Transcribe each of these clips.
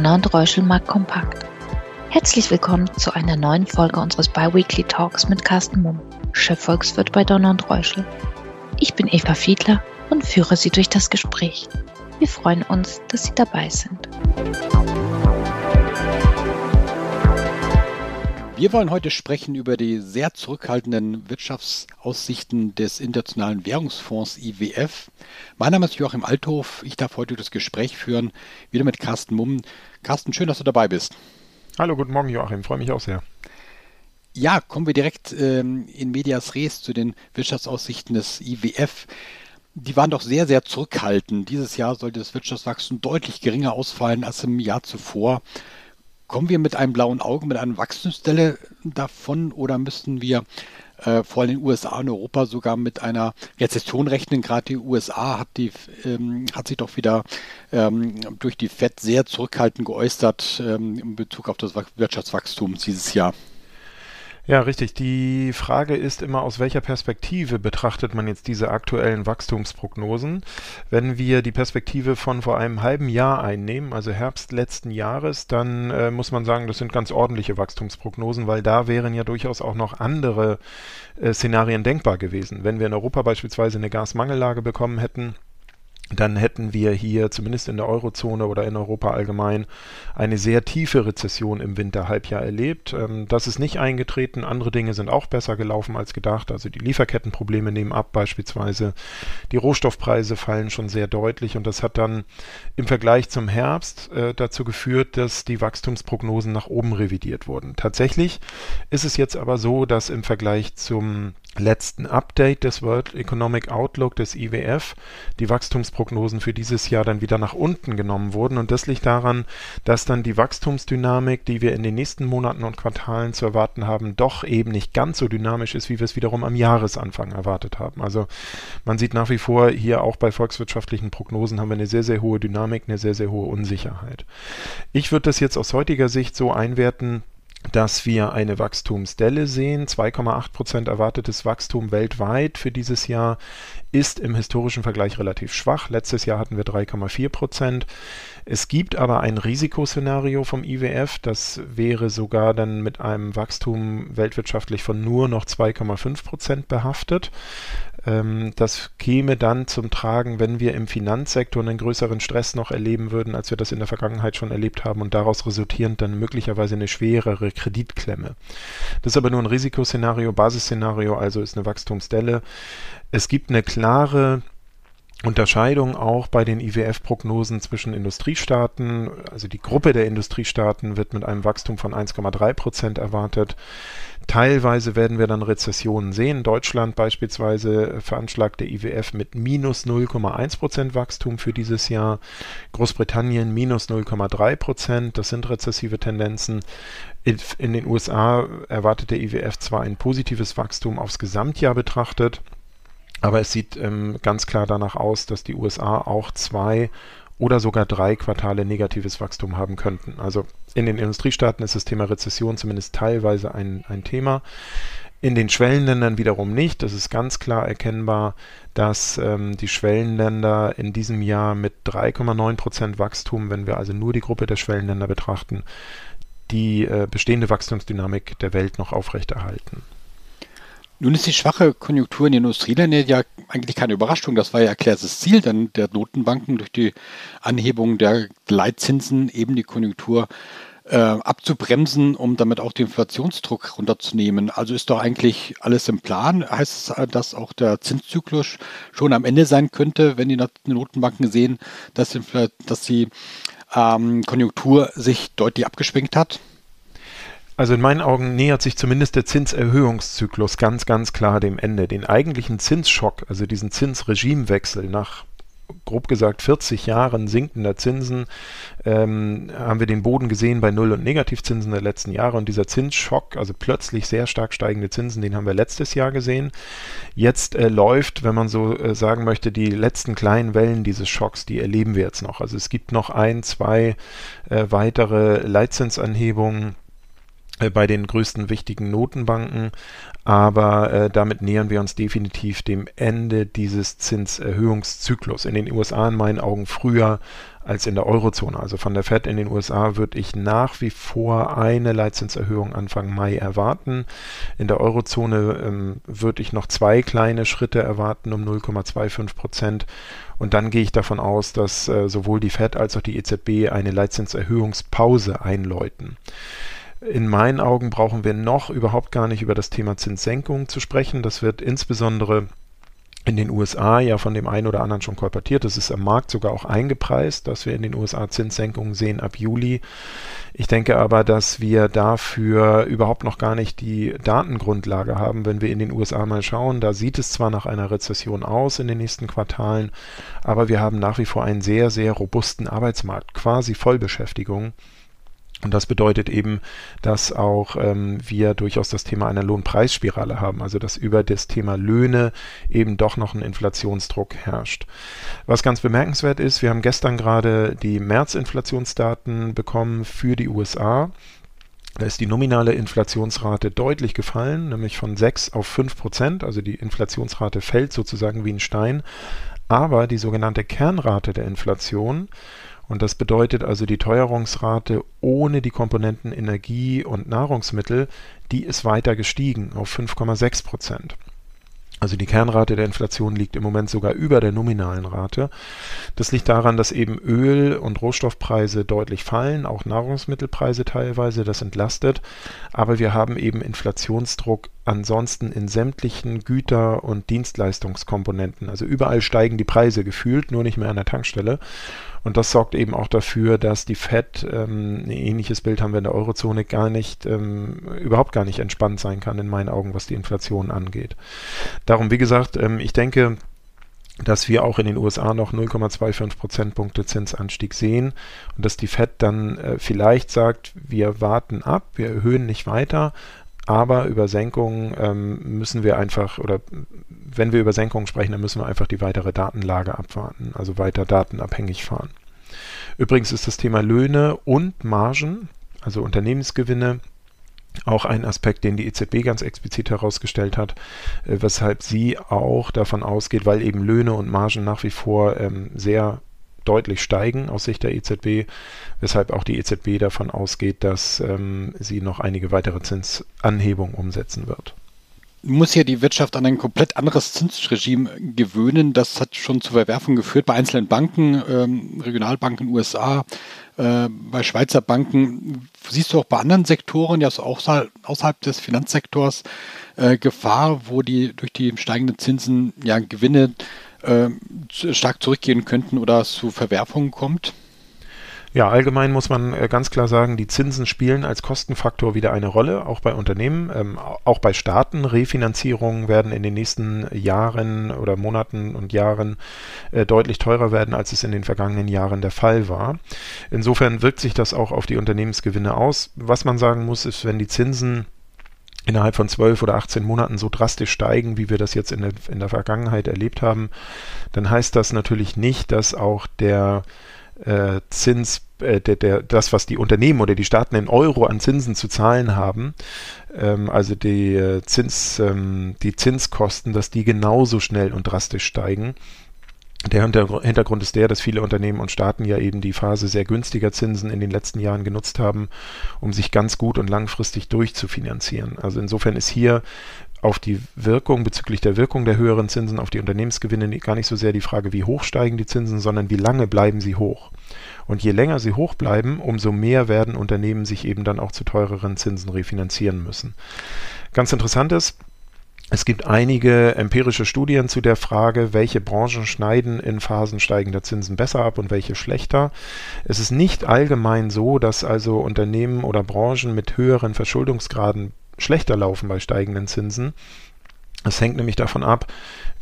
Donner und Reuschel Markt Kompakt. Herzlich willkommen zu einer neuen Folge unseres Biweekly Talks mit Carsten Mumm, Chefvolkswirt bei Donner und Reuschel. Ich bin Eva Fiedler und führe Sie durch das Gespräch. Wir freuen uns, dass Sie dabei sind. Wir wollen heute sprechen über die sehr zurückhaltenden Wirtschaftsaussichten des Internationalen Währungsfonds IWF. Mein Name ist Joachim Althof. Ich darf heute das Gespräch führen, wieder mit Carsten Mumm. Carsten, schön, dass du dabei bist. Hallo, guten Morgen, Joachim. Freue mich auch sehr. Ja, kommen wir direkt ähm, in Medias Res zu den Wirtschaftsaussichten des IWF. Die waren doch sehr, sehr zurückhaltend. Dieses Jahr sollte das Wirtschaftswachstum deutlich geringer ausfallen als im Jahr zuvor. Kommen wir mit einem blauen Auge, mit einer Wachstumsstelle davon oder müssten wir äh, vor allem in den USA und Europa sogar mit einer Rezession rechnen? Gerade die USA hat, die, ähm, hat sich doch wieder ähm, durch die FED sehr zurückhaltend geäußert ähm, in Bezug auf das Wirtschaftswachstum dieses Jahr. Ja, richtig. Die Frage ist immer, aus welcher Perspektive betrachtet man jetzt diese aktuellen Wachstumsprognosen? Wenn wir die Perspektive von vor einem halben Jahr einnehmen, also Herbst letzten Jahres, dann äh, muss man sagen, das sind ganz ordentliche Wachstumsprognosen, weil da wären ja durchaus auch noch andere äh, Szenarien denkbar gewesen. Wenn wir in Europa beispielsweise eine Gasmangellage bekommen hätten, dann hätten wir hier zumindest in der Eurozone oder in Europa allgemein eine sehr tiefe Rezession im Winterhalbjahr erlebt. Ähm, das ist nicht eingetreten. Andere Dinge sind auch besser gelaufen als gedacht. Also die Lieferkettenprobleme nehmen ab beispielsweise. Die Rohstoffpreise fallen schon sehr deutlich und das hat dann im Vergleich zum Herbst äh, dazu geführt, dass die Wachstumsprognosen nach oben revidiert wurden. Tatsächlich ist es jetzt aber so, dass im Vergleich zum letzten Update des World Economic Outlook des IWF die Wachstumsprognosen für dieses Jahr dann wieder nach unten genommen wurden. Und das liegt daran, dass dann die Wachstumsdynamik, die wir in den nächsten Monaten und Quartalen zu erwarten haben, doch eben nicht ganz so dynamisch ist, wie wir es wiederum am Jahresanfang erwartet haben. Also man sieht nach wie vor hier auch bei volkswirtschaftlichen Prognosen haben wir eine sehr, sehr hohe Dynamik, eine sehr, sehr hohe Unsicherheit. Ich würde das jetzt aus heutiger Sicht so einwerten, dass wir eine Wachstumsdelle sehen. 2,8 Prozent erwartetes Wachstum weltweit für dieses Jahr ist im historischen Vergleich relativ schwach. Letztes Jahr hatten wir 3,4 Prozent. Es gibt aber ein Risikoszenario vom IWF, das wäre sogar dann mit einem Wachstum weltwirtschaftlich von nur noch 2,5 Prozent behaftet. Ähm, das käme dann zum Tragen, wenn wir im Finanzsektor einen größeren Stress noch erleben würden, als wir das in der Vergangenheit schon erlebt haben und daraus resultierend dann möglicherweise eine schwerere Kreditklemme. Das ist aber nur ein Risikoszenario, Basisszenario, also ist eine Wachstumsdelle. Es gibt eine klare Unterscheidung auch bei den IWF-Prognosen zwischen Industriestaaten. Also die Gruppe der Industriestaaten wird mit einem Wachstum von 1,3 Prozent erwartet. Teilweise werden wir dann Rezessionen sehen. Deutschland beispielsweise veranschlagt der IWF mit minus 0,1 Prozent Wachstum für dieses Jahr. Großbritannien minus 0,3 Prozent. Das sind rezessive Tendenzen. In den USA erwartet der IWF zwar ein positives Wachstum aufs Gesamtjahr betrachtet, aber es sieht ähm, ganz klar danach aus, dass die USA auch zwei oder sogar drei Quartale negatives Wachstum haben könnten. Also in den Industriestaaten ist das Thema Rezession zumindest teilweise ein, ein Thema. In den Schwellenländern wiederum nicht. Das ist ganz klar erkennbar, dass ähm, die Schwellenländer in diesem Jahr mit 3,9 Prozent Wachstum, wenn wir also nur die Gruppe der Schwellenländer betrachten, die äh, bestehende Wachstumsdynamik der Welt noch aufrechterhalten. Nun ist die schwache Konjunktur in den Industrieländern ja eigentlich keine Überraschung. Das war ja erklärtes Ziel dann der Notenbanken durch die Anhebung der Leitzinsen eben die Konjunktur äh, abzubremsen, um damit auch den Inflationsdruck runterzunehmen. Also ist doch eigentlich alles im Plan. Heißt es, dass auch der Zinszyklus schon am Ende sein könnte, wenn die Notenbanken sehen, dass, die, dass die ähm, Konjunktur sich deutlich abgeschwenkt hat? Also in meinen Augen nähert sich zumindest der Zinserhöhungszyklus ganz, ganz klar dem Ende. Den eigentlichen Zinsschock, also diesen Zinsregimewechsel nach grob gesagt 40 Jahren sinkender Zinsen, ähm, haben wir den Boden gesehen bei Null- und Negativzinsen der letzten Jahre. Und dieser Zinsschock, also plötzlich sehr stark steigende Zinsen, den haben wir letztes Jahr gesehen. Jetzt äh, läuft, wenn man so äh, sagen möchte, die letzten kleinen Wellen dieses Schocks, die erleben wir jetzt noch. Also es gibt noch ein, zwei äh, weitere Leitzinsanhebungen bei den größten wichtigen Notenbanken, aber äh, damit nähern wir uns definitiv dem Ende dieses Zinserhöhungszyklus. In den USA in meinen Augen früher als in der Eurozone. Also von der Fed in den USA würde ich nach wie vor eine Leitzinserhöhung Anfang Mai erwarten. In der Eurozone ähm, würde ich noch zwei kleine Schritte erwarten um 0,25 Prozent. Und dann gehe ich davon aus, dass äh, sowohl die Fed als auch die EZB eine Leitzinserhöhungspause einläuten. In meinen Augen brauchen wir noch überhaupt gar nicht über das Thema Zinssenkung zu sprechen. Das wird insbesondere in den USA ja von dem einen oder anderen schon kolportiert. Das ist am Markt sogar auch eingepreist, dass wir in den USA Zinssenkungen sehen ab Juli. Ich denke aber, dass wir dafür überhaupt noch gar nicht die Datengrundlage haben, wenn wir in den USA mal schauen. Da sieht es zwar nach einer Rezession aus in den nächsten Quartalen, aber wir haben nach wie vor einen sehr, sehr robusten Arbeitsmarkt, quasi Vollbeschäftigung. Und das bedeutet eben, dass auch ähm, wir durchaus das Thema einer Lohnpreisspirale haben, also dass über das Thema Löhne eben doch noch ein Inflationsdruck herrscht. Was ganz bemerkenswert ist, wir haben gestern gerade die März-Inflationsdaten bekommen für die USA. Da ist die nominale Inflationsrate deutlich gefallen, nämlich von 6 auf 5 Prozent. Also die Inflationsrate fällt sozusagen wie ein Stein. Aber die sogenannte Kernrate der Inflation und das bedeutet also die Teuerungsrate ohne die Komponenten Energie und Nahrungsmittel, die ist weiter gestiegen auf 5,6 Prozent. Also die Kernrate der Inflation liegt im Moment sogar über der nominalen Rate. Das liegt daran, dass eben Öl- und Rohstoffpreise deutlich fallen, auch Nahrungsmittelpreise teilweise, das entlastet. Aber wir haben eben Inflationsdruck ansonsten in sämtlichen Güter- und Dienstleistungskomponenten. Also überall steigen die Preise gefühlt, nur nicht mehr an der Tankstelle. Und das sorgt eben auch dafür, dass die Fed, ähm, ein ähnliches Bild haben wir in der Eurozone, gar nicht, ähm, überhaupt gar nicht entspannt sein kann in meinen Augen, was die Inflation angeht. Darum, wie gesagt, ähm, ich denke, dass wir auch in den USA noch 0,25 Prozentpunkte Zinsanstieg sehen und dass die Fed dann äh, vielleicht sagt, wir warten ab, wir erhöhen nicht weiter, aber über Senkungen ähm, müssen wir einfach, oder wenn wir über Senkungen sprechen, dann müssen wir einfach die weitere Datenlage abwarten, also weiter datenabhängig fahren. Übrigens ist das Thema Löhne und Margen, also Unternehmensgewinne, auch ein Aspekt, den die EZB ganz explizit herausgestellt hat, äh, weshalb sie auch davon ausgeht, weil eben Löhne und Margen nach wie vor ähm, sehr deutlich steigen aus Sicht der EZB, weshalb auch die EZB davon ausgeht, dass ähm, sie noch einige weitere Zinsanhebungen umsetzen wird muss ja die Wirtschaft an ein komplett anderes Zinsregime gewöhnen. Das hat schon zu Verwerfungen geführt bei einzelnen Banken, ähm, Regionalbanken in den USA, äh, bei Schweizer Banken. Siehst du auch bei anderen Sektoren, ja außerhalb, außerhalb des Finanzsektors, äh, Gefahr, wo die durch die steigenden Zinsen ja Gewinne äh, stark zurückgehen könnten oder es zu Verwerfungen kommt? Ja, allgemein muss man äh, ganz klar sagen, die Zinsen spielen als Kostenfaktor wieder eine Rolle, auch bei Unternehmen, ähm, auch bei Staaten. Refinanzierungen werden in den nächsten Jahren oder Monaten und Jahren äh, deutlich teurer werden, als es in den vergangenen Jahren der Fall war. Insofern wirkt sich das auch auf die Unternehmensgewinne aus. Was man sagen muss, ist, wenn die Zinsen innerhalb von zwölf oder 18 Monaten so drastisch steigen, wie wir das jetzt in der, in der Vergangenheit erlebt haben, dann heißt das natürlich nicht, dass auch der äh, Zins, äh, der, der, das, was die Unternehmen oder die Staaten in Euro an Zinsen zu zahlen haben, ähm, also die, äh, Zins, ähm, die Zinskosten, dass die genauso schnell und drastisch steigen. Der Hintergrund ist der, dass viele Unternehmen und Staaten ja eben die Phase sehr günstiger Zinsen in den letzten Jahren genutzt haben, um sich ganz gut und langfristig durchzufinanzieren. Also insofern ist hier auf die Wirkung, bezüglich der Wirkung der höheren Zinsen auf die Unternehmensgewinne gar nicht so sehr die Frage, wie hoch steigen die Zinsen, sondern wie lange bleiben sie hoch. Und je länger sie hoch bleiben, umso mehr werden Unternehmen sich eben dann auch zu teureren Zinsen refinanzieren müssen. Ganz interessant ist, es gibt einige empirische Studien zu der Frage, welche Branchen schneiden in Phasen steigender Zinsen besser ab und welche schlechter. Es ist nicht allgemein so, dass also Unternehmen oder Branchen mit höheren Verschuldungsgraden schlechter laufen bei steigenden Zinsen. Es hängt nämlich davon ab,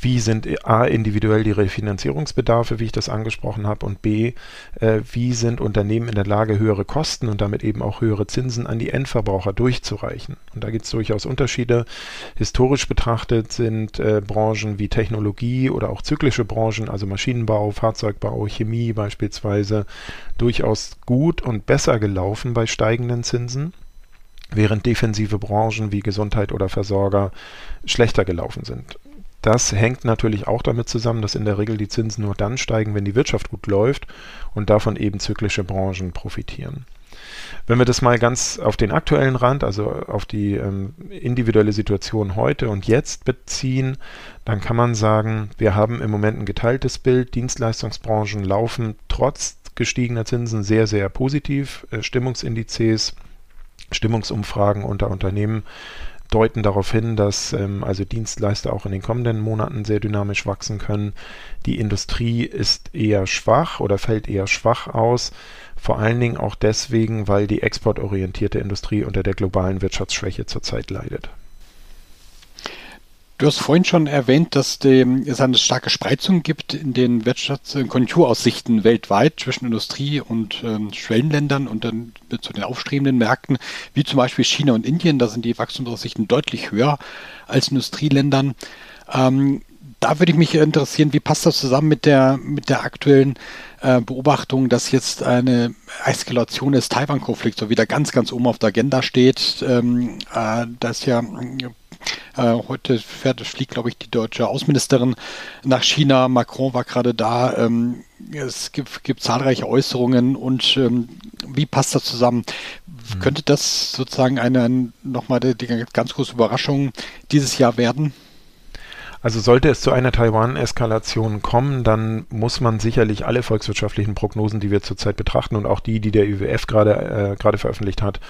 wie sind A individuell die Refinanzierungsbedarfe, wie ich das angesprochen habe, und B, äh, wie sind Unternehmen in der Lage, höhere Kosten und damit eben auch höhere Zinsen an die Endverbraucher durchzureichen. Und da gibt es durchaus Unterschiede. Historisch betrachtet sind äh, Branchen wie Technologie oder auch zyklische Branchen, also Maschinenbau, Fahrzeugbau, Chemie beispielsweise, durchaus gut und besser gelaufen bei steigenden Zinsen. Während defensive Branchen wie Gesundheit oder Versorger schlechter gelaufen sind. Das hängt natürlich auch damit zusammen, dass in der Regel die Zinsen nur dann steigen, wenn die Wirtschaft gut läuft und davon eben zyklische Branchen profitieren. Wenn wir das mal ganz auf den aktuellen Rand, also auf die ähm, individuelle Situation heute und jetzt beziehen, dann kann man sagen, wir haben im Moment ein geteiltes Bild. Dienstleistungsbranchen laufen trotz gestiegener Zinsen sehr, sehr positiv. Äh, Stimmungsindizes, Stimmungsumfragen unter Unternehmen deuten darauf hin, dass ähm, also Dienstleister auch in den kommenden Monaten sehr dynamisch wachsen können. Die Industrie ist eher schwach oder fällt eher schwach aus. Vor allen Dingen auch deswegen, weil die exportorientierte Industrie unter der globalen Wirtschaftsschwäche zurzeit leidet. Du hast vorhin schon erwähnt, dass es eine starke Spreizung gibt in den Wirtschafts- und Konjunkturaussichten weltweit zwischen Industrie und ähm, Schwellenländern und dann zu den aufstrebenden Märkten, wie zum Beispiel China und Indien. Da sind die Wachstumsaussichten deutlich höher als Industrieländern. Ähm, da würde ich mich interessieren, wie passt das zusammen mit der, mit der aktuellen äh, Beobachtung, dass jetzt eine Eskalation des Taiwan-Konflikts so wieder ganz, ganz oben auf der Agenda steht. Ähm, äh, dass ja heute fährt, fliegt, glaube ich, die deutsche Außenministerin nach China. Macron war gerade da. Ähm, es gibt, gibt, zahlreiche Äußerungen und ähm, wie passt das zusammen? Mhm. Könnte das sozusagen eine, eine nochmal die, die ganz große Überraschung dieses Jahr werden? Also sollte es zu einer Taiwan-Eskalation kommen, dann muss man sicherlich alle volkswirtschaftlichen Prognosen, die wir zurzeit betrachten und auch die, die der IWF gerade äh, gerade veröffentlicht hat,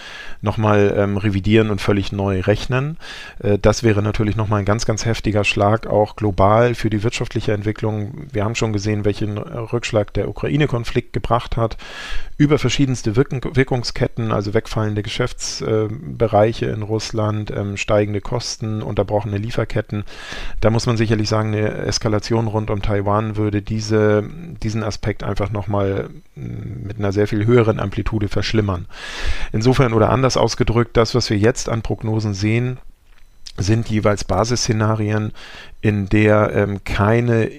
nochmal ähm, revidieren und völlig neu rechnen. Äh, das wäre natürlich nochmal ein ganz, ganz heftiger Schlag auch global für die wirtschaftliche Entwicklung. Wir haben schon gesehen, welchen Rückschlag der Ukraine-Konflikt gebracht hat über verschiedenste Wirken Wirkungsketten, also wegfallende Geschäftsbereiche äh, in Russland, ähm, steigende Kosten, unterbrochene Lieferketten. Da muss man sicherlich sagen, eine Eskalation rund um Taiwan würde diese, diesen Aspekt einfach nochmal mm, mit einer sehr viel höheren Amplitude verschlimmern. Insofern oder anders ausgedrückt, das, was wir jetzt an Prognosen sehen, sind jeweils Basisszenarien, in der ähm, keine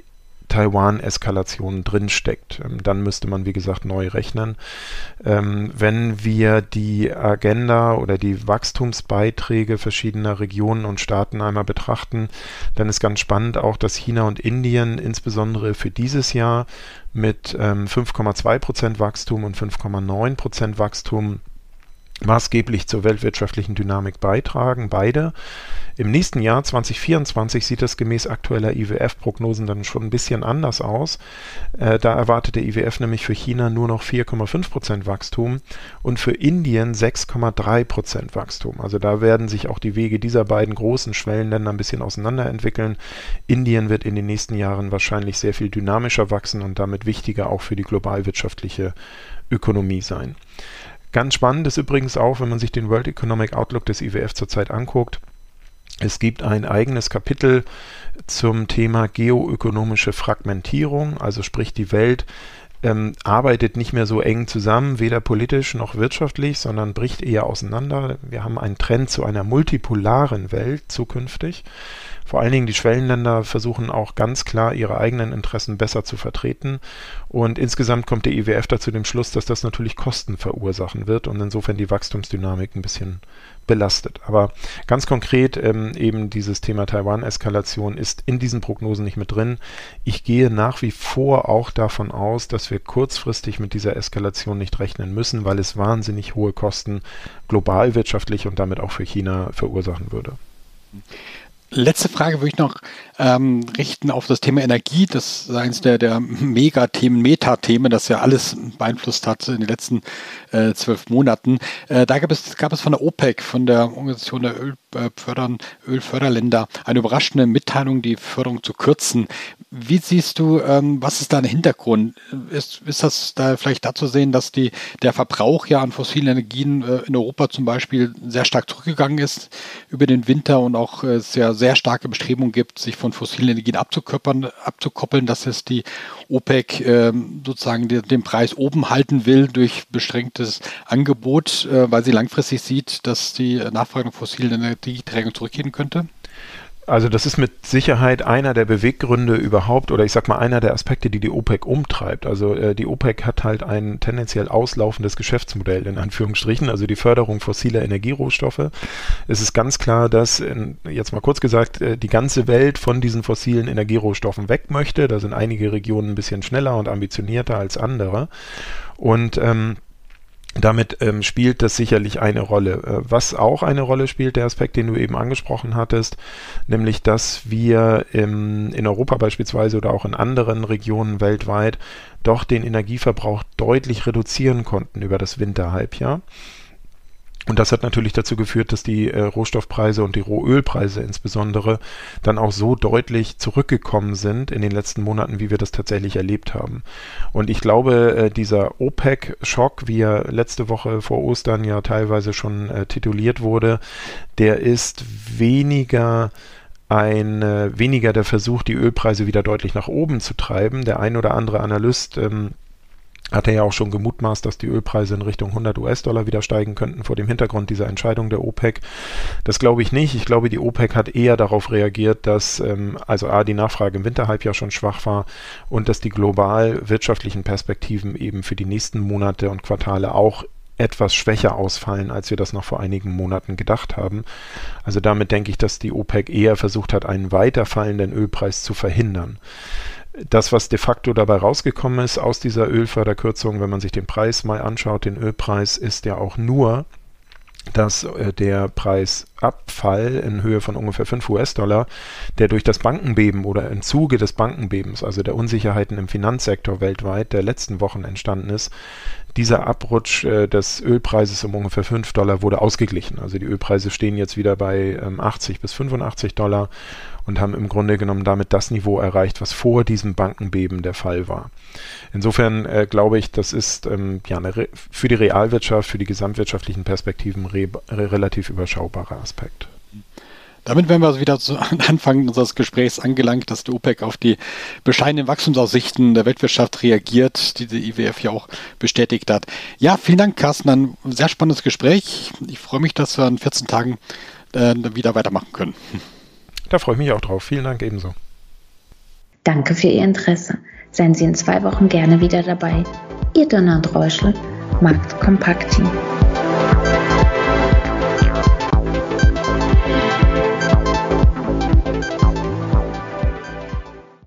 Taiwan-Eskalation drinsteckt. Ähm, dann müsste man, wie gesagt, neu rechnen. Ähm, wenn wir die Agenda oder die Wachstumsbeiträge verschiedener Regionen und Staaten einmal betrachten, dann ist ganz spannend auch, dass China und Indien insbesondere für dieses Jahr mit ähm, 5,2% Wachstum und 5,9% Wachstum maßgeblich zur weltwirtschaftlichen Dynamik beitragen, beide. Im nächsten Jahr 2024 sieht das gemäß aktueller IWF-Prognosen dann schon ein bisschen anders aus. Äh, da erwartet der IWF nämlich für China nur noch 4,5% Wachstum und für Indien 6,3% Wachstum. Also da werden sich auch die Wege dieser beiden großen Schwellenländer ein bisschen auseinanderentwickeln. Indien wird in den nächsten Jahren wahrscheinlich sehr viel dynamischer wachsen und damit wichtiger auch für die globalwirtschaftliche Ökonomie sein. Ganz spannend ist übrigens auch, wenn man sich den World Economic Outlook des IWF zurzeit anguckt, es gibt ein eigenes Kapitel zum Thema geoökonomische Fragmentierung, also sprich die Welt ähm, arbeitet nicht mehr so eng zusammen, weder politisch noch wirtschaftlich, sondern bricht eher auseinander. Wir haben einen Trend zu einer multipolaren Welt zukünftig. Vor allen Dingen die Schwellenländer versuchen auch ganz klar ihre eigenen Interessen besser zu vertreten. Und insgesamt kommt der IWF dazu dem Schluss, dass das natürlich Kosten verursachen wird und insofern die Wachstumsdynamik ein bisschen belastet. Aber ganz konkret ähm, eben dieses Thema Taiwan-Eskalation ist in diesen Prognosen nicht mit drin. Ich gehe nach wie vor auch davon aus, dass wir kurzfristig mit dieser Eskalation nicht rechnen müssen, weil es wahnsinnig hohe Kosten global wirtschaftlich und damit auch für China verursachen würde. Letzte Frage würde ich noch ähm, richten auf das Thema Energie. Das ist eines der, der Megathemen, Metathemen, das ja alles beeinflusst hat in den letzten äh, zwölf Monaten. Äh, da gab es, gab es von der OPEC, von der Organisation der Öl, äh, Ölförderländer, eine überraschende Mitteilung, die Förderung zu kürzen. Wie siehst du, ähm, was ist da ein Hintergrund? Ist, ist das da vielleicht dazu sehen, dass die, der Verbrauch ja an fossilen Energien äh, in Europa zum Beispiel sehr stark zurückgegangen ist über den Winter und auch äh, sehr, sehr starke Bestrebungen gibt, sich von fossilen Energien abzukoppeln, abzukoppeln dass es die OPEC äh, sozusagen den, den Preis oben halten will durch beschränktes Angebot, äh, weil sie langfristig sieht, dass die Nachfrage nach fossilen Energieträgern zurückgehen könnte? Also das ist mit Sicherheit einer der Beweggründe überhaupt oder ich sag mal einer der Aspekte, die die OPEC umtreibt. Also äh, die OPEC hat halt ein tendenziell auslaufendes Geschäftsmodell in Anführungsstrichen, also die Förderung fossiler Energierohstoffe. Es ist ganz klar, dass in, jetzt mal kurz gesagt äh, die ganze Welt von diesen fossilen Energierohstoffen weg möchte. Da sind einige Regionen ein bisschen schneller und ambitionierter als andere. Und ähm, damit ähm, spielt das sicherlich eine Rolle. Äh, was auch eine Rolle spielt, der Aspekt, den du eben angesprochen hattest, nämlich, dass wir im, in Europa beispielsweise oder auch in anderen Regionen weltweit doch den Energieverbrauch deutlich reduzieren konnten über das Winterhalbjahr. Und das hat natürlich dazu geführt, dass die äh, Rohstoffpreise und die Rohölpreise insbesondere dann auch so deutlich zurückgekommen sind in den letzten Monaten, wie wir das tatsächlich erlebt haben. Und ich glaube, äh, dieser OPEC-Schock, wie er letzte Woche vor Ostern ja teilweise schon äh, tituliert wurde, der ist weniger ein äh, weniger der Versuch, die Ölpreise wieder deutlich nach oben zu treiben. Der ein oder andere Analyst ähm, hat er ja auch schon gemutmaßt, dass die Ölpreise in Richtung 100 US-Dollar wieder steigen könnten vor dem Hintergrund dieser Entscheidung der OPEC. Das glaube ich nicht. Ich glaube, die OPEC hat eher darauf reagiert, dass ähm, also A, die Nachfrage im Winterhalbjahr schon schwach war und dass die global wirtschaftlichen Perspektiven eben für die nächsten Monate und Quartale auch etwas schwächer ausfallen, als wir das noch vor einigen Monaten gedacht haben. Also damit denke ich, dass die OPEC eher versucht hat, einen weiter fallenden Ölpreis zu verhindern das, was de facto dabei rausgekommen ist aus dieser Ölförderkürzung, wenn man sich den Preis mal anschaut, den Ölpreis, ist ja auch nur, dass äh, der Preisabfall in Höhe von ungefähr 5 US-Dollar, der durch das Bankenbeben oder im Zuge des Bankenbebens, also der Unsicherheiten im Finanzsektor weltweit der letzten Wochen entstanden ist, dieser Abrutsch äh, des Ölpreises um ungefähr 5 Dollar wurde ausgeglichen. Also die Ölpreise stehen jetzt wieder bei ähm, 80 bis 85 Dollar und haben im Grunde genommen damit das Niveau erreicht, was vor diesem Bankenbeben der Fall war. Insofern äh, glaube ich, das ist ähm, ja für die Realwirtschaft, für die gesamtwirtschaftlichen Perspektiven re relativ überschaubarer Aspekt. Damit wären wir wieder zu Anfang unseres Gesprächs angelangt, dass die OPEC auf die bescheidenen Wachstumsaussichten der Weltwirtschaft reagiert, die die IWF ja auch bestätigt hat. Ja, vielen Dank, Carsten. Ein sehr spannendes Gespräch. Ich freue mich, dass wir in 14 Tagen äh, wieder weitermachen können. Da freue ich mich auch drauf. Vielen Dank ebenso. Danke für Ihr Interesse. Seien Sie in zwei Wochen gerne wieder dabei. Ihr Donner und Reuschel, Markt Kompakt Team.